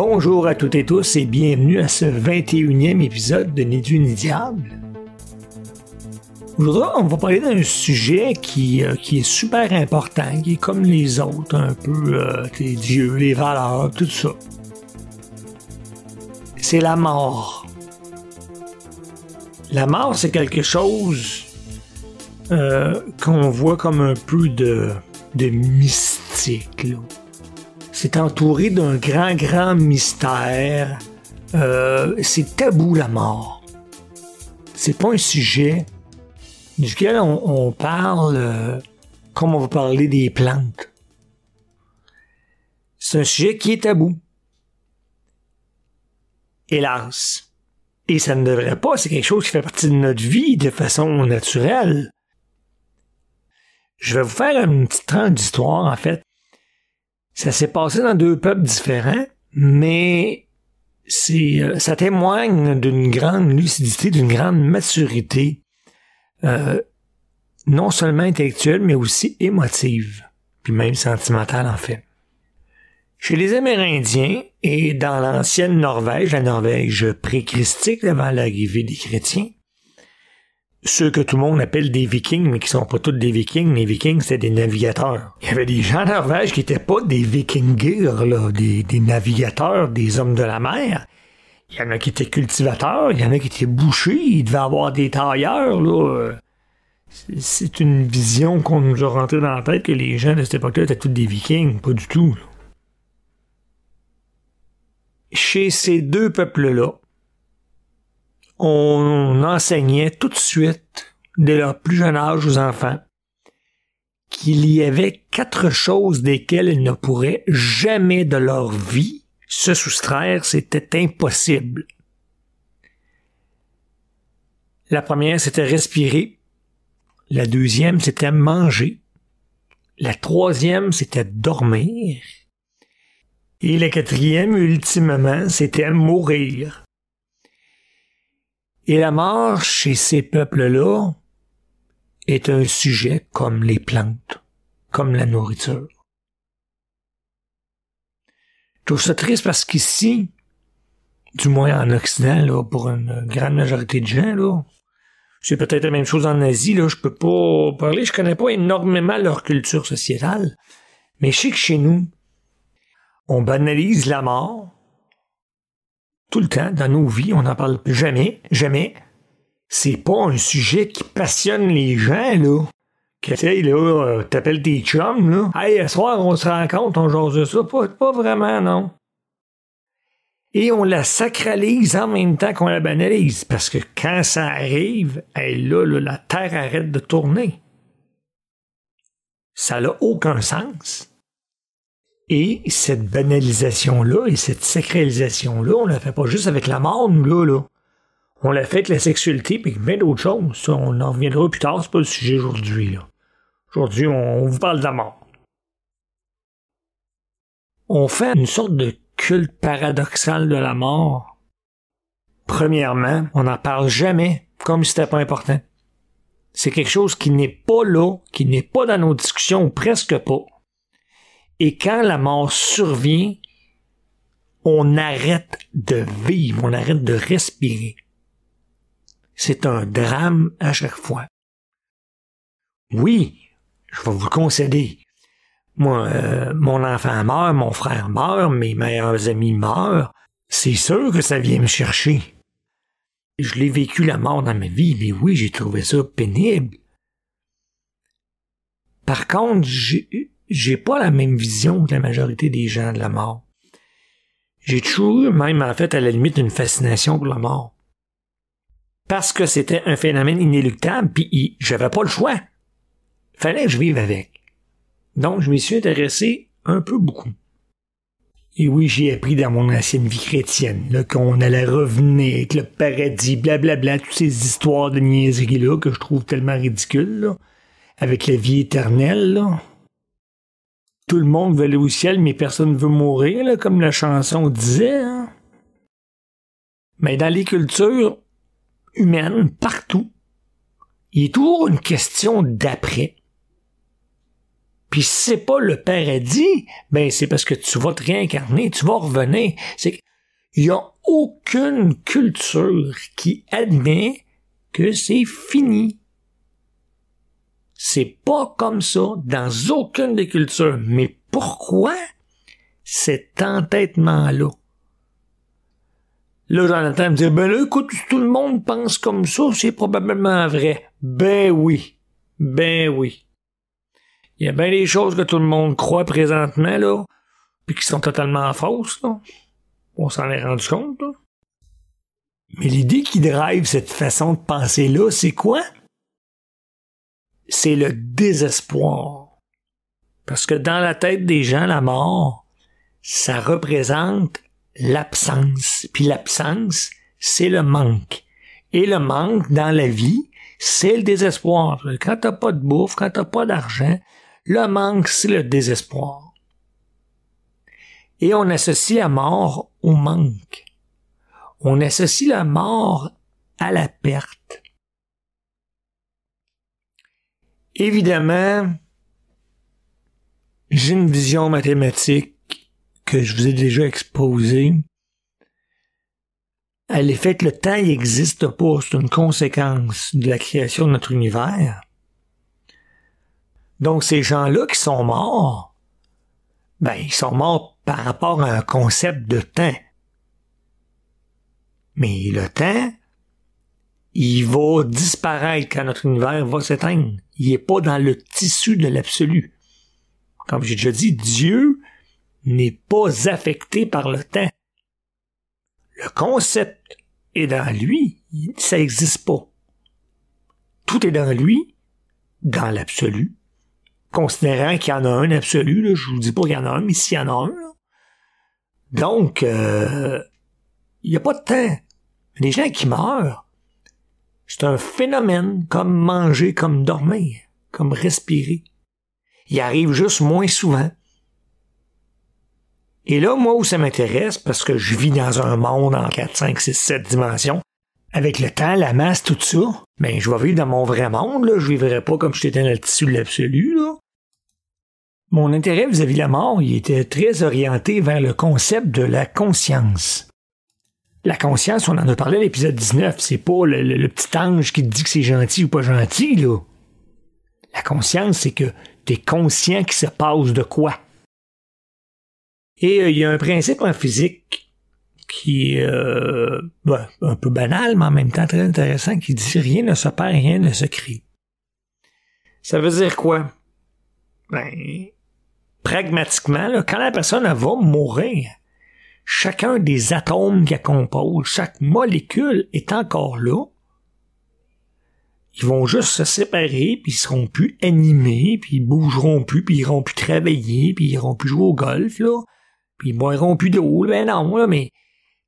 Bonjour à toutes et tous et bienvenue à ce 21e épisode de Ni Dieu ni Diable. Aujourd'hui, on va parler d'un sujet qui, euh, est super important, qui est comme les autres, un peu euh, les dieux, les valeurs, tout ça. C'est la mort. La mort, c'est quelque chose euh, qu'on voit comme un peu de, de mystique. C'est entouré d'un grand, grand mystère. Euh, c'est tabou la mort. C'est pas un sujet duquel on, parle euh, comme on va parler des plantes. C'est un sujet qui est tabou. Hélas. Et ça ne devrait pas, c'est quelque chose qui fait partie de notre vie de façon naturelle. Je vais vous faire une petite tranche d'histoire, en fait. Ça s'est passé dans deux peuples différents, mais c'est, euh, ça témoigne d'une grande lucidité, d'une grande maturité, euh, non seulement intellectuelle, mais aussi émotive, puis même sentimentale, en fait. Chez les Amérindiens et dans l'ancienne Norvège, la Norvège pré-christique avant l'arrivée des chrétiens, ceux que tout le monde appelle des vikings, mais qui sont pas tous des vikings, les vikings c'était des navigateurs. Il y avait des gens en Norvège qui étaient pas des vikingers, là, des, navigateurs, des hommes de la mer. Il y en a qui étaient cultivateurs, il y en a qui étaient bouchers, ils devaient avoir des tailleurs, là. C'est une vision qu'on nous a rentrée dans la tête que les gens de cette époque-là étaient tous des vikings, pas du tout. chez ces deux peuples-là, on enseignait tout de suite, dès leur plus jeune âge aux enfants, qu'il y avait quatre choses desquelles ils ne pourraient jamais de leur vie se soustraire, c'était impossible. La première, c'était respirer. La deuxième, c'était manger. La troisième, c'était dormir. Et la quatrième, ultimement, c'était mourir. Et la mort chez ces peuples-là est un sujet comme les plantes, comme la nourriture. Je trouve ça triste parce qu'ici, du moins en Occident, là, pour une grande majorité de gens, là, c'est peut-être la même chose en Asie, là, je peux pas parler, je connais pas énormément leur culture sociétale, mais je sais que chez nous, on banalise la mort tout le temps dans nos vies, on n'en parle jamais, jamais. C'est pas un sujet qui passionne les gens, là. Que, tu sais, là, euh, t'appelles tes chums, là. Hey, ce soir, on se rencontre, on jase de ça. Pas, vraiment, non. Et on la sacralise en même temps qu'on la banalise. Parce que quand ça arrive, hey, là, là, la Terre arrête de tourner. Ça n'a aucun sens. Et cette banalisation-là et cette sacralisation-là, on la fait pas juste avec la mort, nous, là, là. On l'a fait avec la sexualité et bien d'autres choses. Ça, on en reviendra plus tard, c'est pas le sujet aujourd'hui. Aujourd'hui, on, vous parle de la mort. On fait une sorte de culte paradoxal de la mort. Premièrement, on n'en parle jamais comme si c'était pas important. C'est quelque chose qui n'est pas là, qui n'est pas dans nos discussions, ou presque pas. Et quand la mort survient, on arrête de vivre, on arrête de respirer. C'est un drame à chaque fois. Oui, je vais vous concéder. Moi, euh, mon enfant meurt, mon frère meurt, mes meilleurs amis meurent. C'est sûr que ça vient me chercher. Je l'ai vécu la mort dans ma vie, mais oui, j'ai trouvé ça pénible. Par contre, j'ai j'ai pas la même vision que la majorité des gens de la mort. J'ai toujours eu, même en fait, à la limite, une fascination pour la mort. Parce que c'était un phénomène inéluctable, puis j'avais pas le choix. Fallait que je vive avec. Donc, je m'y suis intéressé un peu beaucoup. Et oui, j'ai appris dans mon ancienne vie chrétienne qu'on allait revenir avec le paradis, blablabla, toutes ces histoires de niaiseries-là que je trouve tellement ridicules, avec la vie éternelle. Là tout le monde veut aller au ciel, mais personne ne veut mourir, comme la chanson disait. Hein. Mais dans les cultures humaines, partout, il est toujours une question d'après. Puis si c'est pas le paradis, ben c'est parce que tu vas te réincarner, tu vas revenir. C'est qu'il y a aucune culture qui admet que c'est fini. C'est pas comme ça dans aucune des cultures. Mais pourquoi cet entêtement-là? Là, Jonathan me dit, ben là, écoute, tout le monde pense comme ça, c'est probablement vrai. Ben oui. Ben oui. Il y a bien des choses que tout le monde croit présentement, là, puis qui sont totalement fausses, là. On s'en est rendu compte. Mais l'idée qui drive cette façon de penser-là, c'est quoi? C'est le désespoir. Parce que dans la tête des gens, la mort, ça représente l'absence. Puis l'absence, c'est le manque. Et le manque dans la vie, c'est le désespoir. Quand t'as pas de bouffe, quand t'as pas d'argent, le manque, c'est le désespoir. Et on associe la mort au manque. On associe la mort à la perte. Évidemment, j'ai une vision mathématique que je vous ai déjà exposée. Elle est faite, le temps n'existe pas, c'est une conséquence de la création de notre univers. Donc ces gens-là qui sont morts, ben ils sont morts par rapport à un concept de temps. Mais le temps, il va disparaître quand notre univers va s'éteindre. Il n'est pas dans le tissu de l'absolu. Comme j'ai déjà dit, Dieu n'est pas affecté par le temps. Le concept est dans lui, ça n'existe pas. Tout est dans lui, dans l'absolu, considérant qu'il y en a un absolu, là, je vous dis pas qu'il y en a un, mais s'il y en a un. Donc, euh, il n'y a pas de temps. Les gens qui meurent, c'est un phénomène comme manger, comme dormir, comme respirer. Il arrive juste moins souvent. Et là, moi, où ça m'intéresse, parce que je vis dans un monde en 4, 5, 6, 7 dimensions, avec le temps, la masse, tout ça, ben, je vais vivre dans mon vrai monde, là. Je vivrai pas comme j'étais dans le tissu de l'absolu, là. Mon intérêt vis-à-vis de la mort, il était très orienté vers le concept de la conscience. La conscience, on en a parlé à l'épisode 19, c'est pas le, petit ange qui te dit que c'est gentil ou pas gentil, là. La conscience, c'est que t'es conscient qu'il se passe de quoi. Et euh, il y a un principe en physique qui est euh, ben, un peu banal, mais en même temps très intéressant, qui dit rien ne se perd, rien ne se crée. Ça veut dire quoi? Ben, pragmatiquement, là, quand la personne va mourir, chacun des atomes qui la composent, chaque molécule est encore là. Ils vont juste se séparer, puis ils seront plus animés, puis ils bougeront plus, puis ils iront plus travailler, puis ils iront plus jouer au golf, là puis ils boiront plus d'eau, ben non, là, mais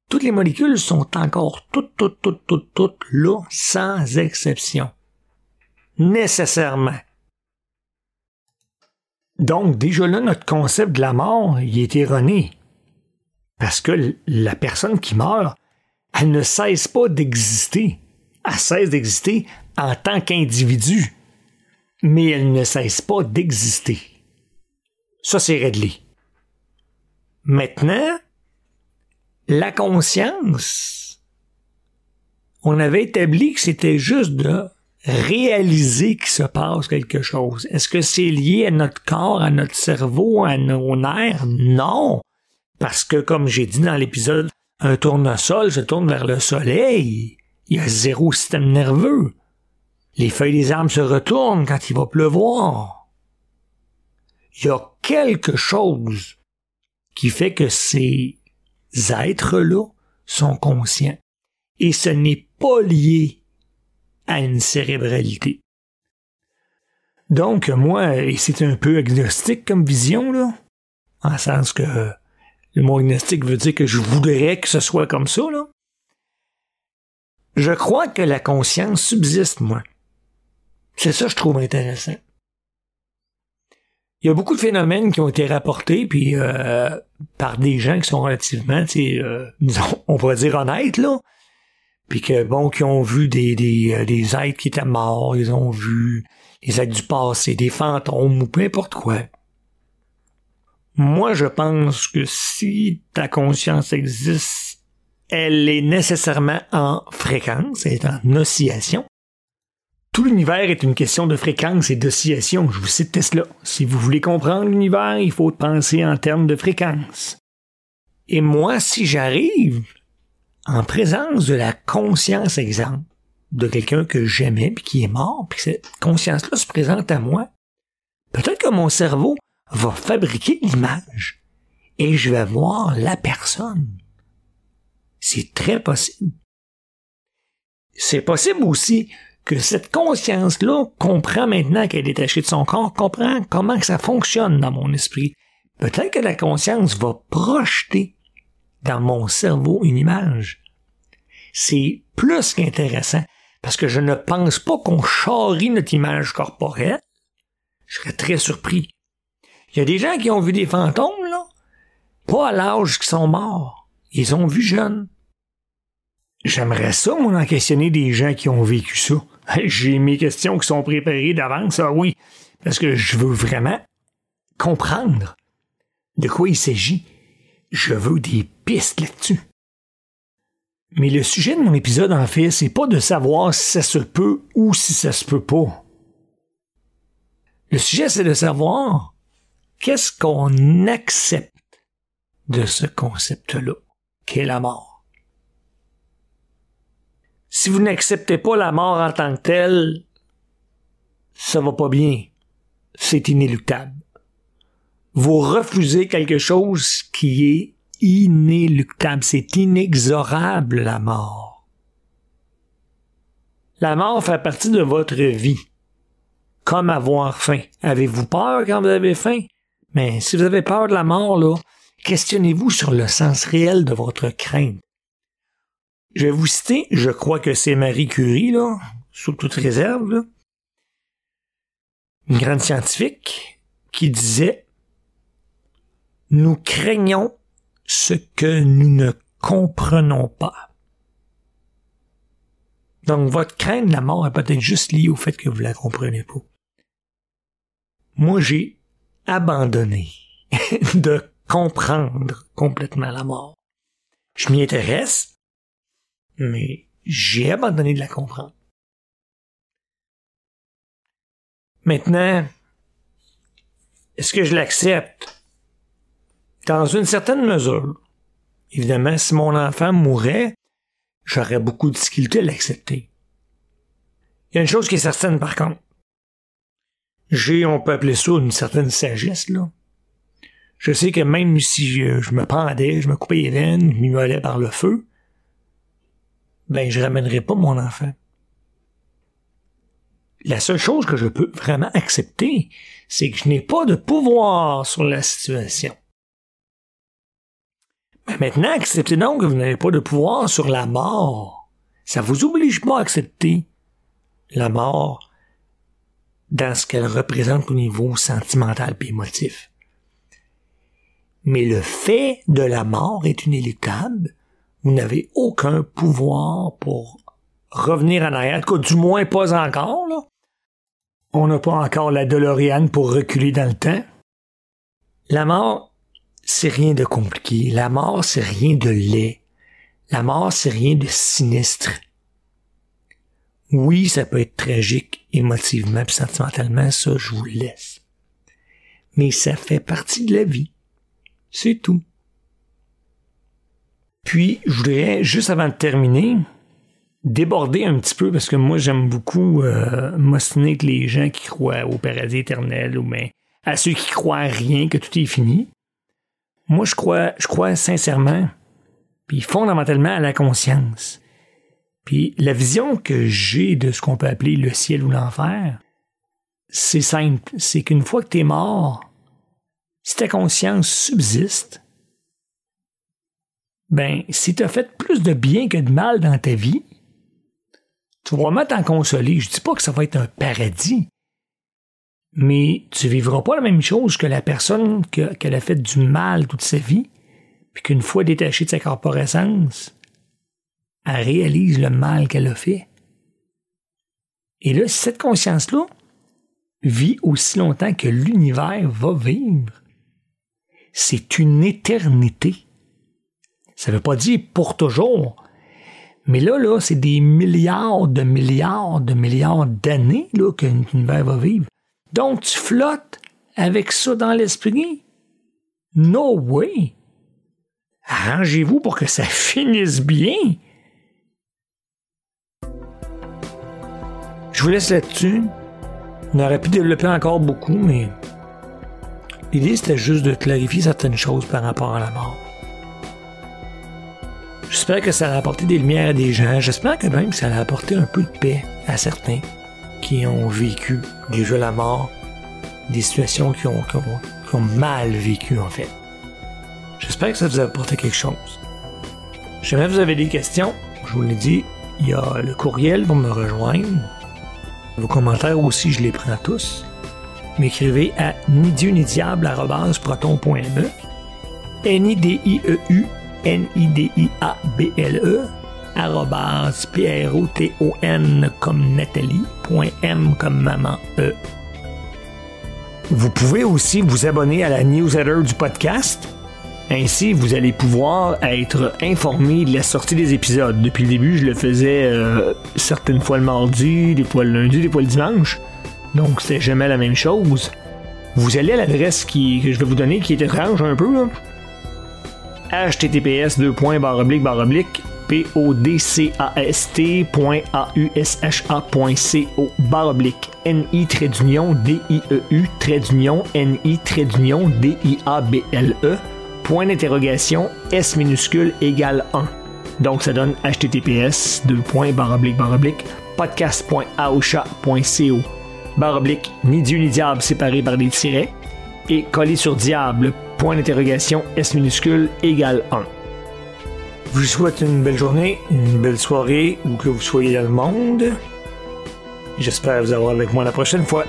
toutes les molécules sont encore toutes, toutes, toutes, toutes, toutes là, sans exception. Nécessairement. Donc, déjà là, notre concept de la mort, il est erroné. Parce que la personne qui meurt, elle ne cesse pas d'exister. Elle cesse d'exister en tant qu'individu. Mais elle ne cesse pas d'exister. Ça, c'est réglé. Maintenant, la conscience, on avait établi que c'était juste de réaliser qu'il se passe quelque chose. Est-ce que c'est lié à notre corps, à notre cerveau, à nos nerfs? Non. Parce que, comme j'ai dit dans l'épisode, un tournesol se tourne vers le soleil. Il y a zéro système nerveux. Les feuilles des arbres se retournent quand il va pleuvoir. Il y a quelque chose qui fait que ces êtres-là sont conscients. Et ce n'est pas lié à une cérébralité. Donc, moi, et c'est un peu agnostique comme vision, là, en sens que le mot agnostique veut dire que je voudrais que ce soit comme ça, là. Je crois que la conscience subsiste, moi. C'est ça que je trouve intéressant il y a beaucoup de phénomènes qui ont été rapportés puis euh, par des gens qui sont relativement, euh, on pourrait dire honnêtes là, puis que bon, qui ont vu des des, euh, des êtres qui étaient morts, ils ont vu les actes du passé, des fantômes ou peu importe quoi. Moi, je pense que si ta conscience existe, elle est nécessairement en fréquence, elle est en oscillation. Tout l'univers est une question de fréquence et d'oscillation. Je vous cite Tesla. Si vous voulez comprendre l'univers, il faut penser en termes de fréquence. Et moi, si j'arrive en présence de la conscience, exemple, de quelqu'un que j'aimais puis qui est mort, puis cette conscience-là se présente à moi, peut-être que mon cerveau va fabriquer l'image et je vais voir la personne. C'est très possible. C'est possible aussi que cette conscience-là comprend maintenant qu'elle est détachée de son corps, comprend comment ça fonctionne dans mon esprit. Peut-être que la conscience va projeter dans mon cerveau une image. C'est plus qu'intéressant, parce que je ne pense pas qu'on charrie notre image corporelle. Je serais très surpris. Il y a des gens qui ont vu des fantômes, là, pas à l'âge qu'ils sont morts. Ils ont vu jeunes. J'aimerais ça, moi, en questionner des gens qui ont vécu ça. J'ai mes questions qui sont préparées d'avance, ah oui, parce que je veux vraiment comprendre de quoi il s'agit. Je veux des pistes là-dessus. Mais le sujet de mon épisode, en fait, c'est pas de savoir si ça se peut ou si ça se peut pas. Le sujet, c'est de savoir qu'est-ce qu'on accepte de ce concept-là, qu'est la mort? Si vous n'acceptez pas la mort en tant que telle, ça va pas bien. C'est inéluctable. Vous refusez quelque chose qui est inéluctable. C'est inexorable, la mort. La mort fait partie de votre vie. Comme avoir faim. Avez-vous peur quand vous avez faim? Mais si vous avez peur de la mort, là, questionnez-vous sur le sens réel de votre crainte. Je vais vous citer, je crois que c'est Marie Curie, là, sous toute réserve, une grande scientifique qui disait Nous craignons ce que nous ne comprenons pas. Donc votre crainte de la mort est peut-être juste liée au fait que vous la comprenez pas. Moi, j'ai abandonné de comprendre complètement la mort. Je m'y intéresse, mais j'ai abandonné de la comprendre. Maintenant, est-ce que je l'accepte? Dans une certaine mesure. Évidemment, si mon enfant mourait, j'aurais beaucoup de difficulté à l'accepter. Il y a une chose qui est certaine par contre. J'ai, on peut appeler ça une certaine sagesse, là. Je sais que même si je, me pendais, je me coupais les veines, je m'immolais par le feu, ben je ramènerai pas mon enfant. La seule chose que je peux vraiment accepter, c'est que je n'ai pas de pouvoir sur la situation. Mais maintenant, acceptez donc que vous n'avez pas de pouvoir sur la mort. Ça vous oblige pas à accepter la mort dans ce qu'elle représente au niveau sentimental et émotif. Mais le fait de la mort est inéluctable vous n'avez aucun pouvoir pour revenir en arrière. En du moins pas encore, là. On n'a pas encore la DeLorean pour reculer dans le temps. La mort, c'est rien de compliqué. La mort, c'est rien de laid. La mort, c'est rien de sinistre. Oui, ça peut être tragique émotivement et sentimentalement, ça, je vous laisse. Mais ça fait partie de la vie. C'est tout. Puis, je voudrais, juste avant de terminer, déborder un petit peu, parce que moi, j'aime beaucoup euh, m'ostiner avec les gens qui croient au paradis éternel, ou mais à ceux qui croient à rien, que tout est fini. Moi, je crois, je crois sincèrement, puis fondamentalement à la conscience. Puis la vision que j'ai de ce qu'on peut appeler le ciel ou l'enfer, c'est simple. C'est qu'une fois que tu es mort, si ta conscience subsiste, ben, si tu as fait plus de bien que de mal dans ta vie, tu vas mettre en consoler. Je dis pas que ça va être un paradis, mais tu vivras pas la même chose que la personne qu'elle a fait du mal toute sa vie, puis qu'une fois détachée de sa corporescence, elle réalise le mal qu'elle a fait. Et là, cette conscience-là, vit aussi longtemps que l'univers va vivre. C'est une éternité. Ça veut pas dire pour toujours. Mais là, là, c'est des milliards de milliards de milliards d'années là, que l'univers va vivre. Donc, tu flottes avec ça dans l'esprit? No way. Arrangez-vous pour que ça finisse bien. Je vous laisse là-dessus. On aurait pu développer encore beaucoup, mais l'idée c'était juste de clarifier certaines choses par rapport à la mort. J'espère que ça a apporté des lumières à des gens. J'espère que même ça a apporté un peu de paix à certains qui ont vécu déjà la mort, des situations qui ont, qui ont mal vécu en fait. J'espère que ça vous a apporté quelque chose. Si jamais vous avez des questions, je vous l'ai dit, il y a le courriel pour me rejoindre. Vos commentaires aussi, je les prends tous. M'écrivez à ni dieu ni diable n i d i e u n i d i a b l e p r o t o n comme Nathalie .m comme maman e. Vous pouvez aussi vous abonner à la newsletter du podcast ainsi, vous allez pouvoir être informé de la sortie des épisodes. Depuis le début, je le faisais euh, certaines fois le mardi, des fois le lundi, des fois le dimanche. Donc, c'est jamais la même chose. Vous allez à l'adresse que je vais vous donner, qui est étrange un peu. Https podcast.ausha.co baroblique ni trait d'union d i e u trait point d'interrogation S minuscule égale 1. Donc ça donne https podcast.aosha.co baroblique ni Dieu ni diable séparé par des tirets et collé sur diable point d'interrogation S minuscule égale 1. Je vous souhaite une belle journée, une belle soirée où que vous soyez dans le monde. J'espère vous avoir avec moi la prochaine fois.